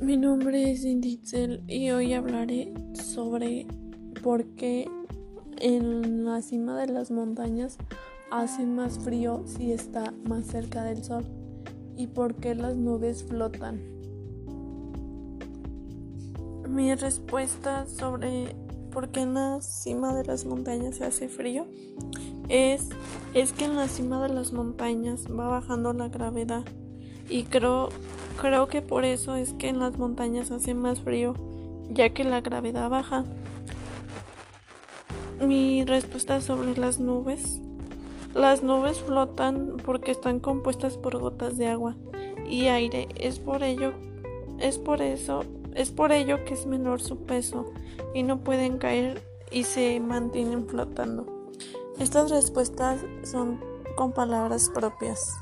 nombre es Inditzel y hoy hablaré sobre por qué en la cima de las montañas hace más frío si está más cerca del sol y por qué las nubes flotan. Mi respuesta sobre por qué en la cima de las montañas se hace frío es, es que en la cima de las montañas va bajando la gravedad y creo, creo que por eso es que en las montañas hace más frío, ya que la gravedad baja. Mi respuesta sobre las nubes. Las nubes flotan porque están compuestas por gotas de agua y aire. Es por ello, es por eso, es por ello que es menor su peso y no pueden caer y se mantienen flotando. Estas respuestas son con palabras propias.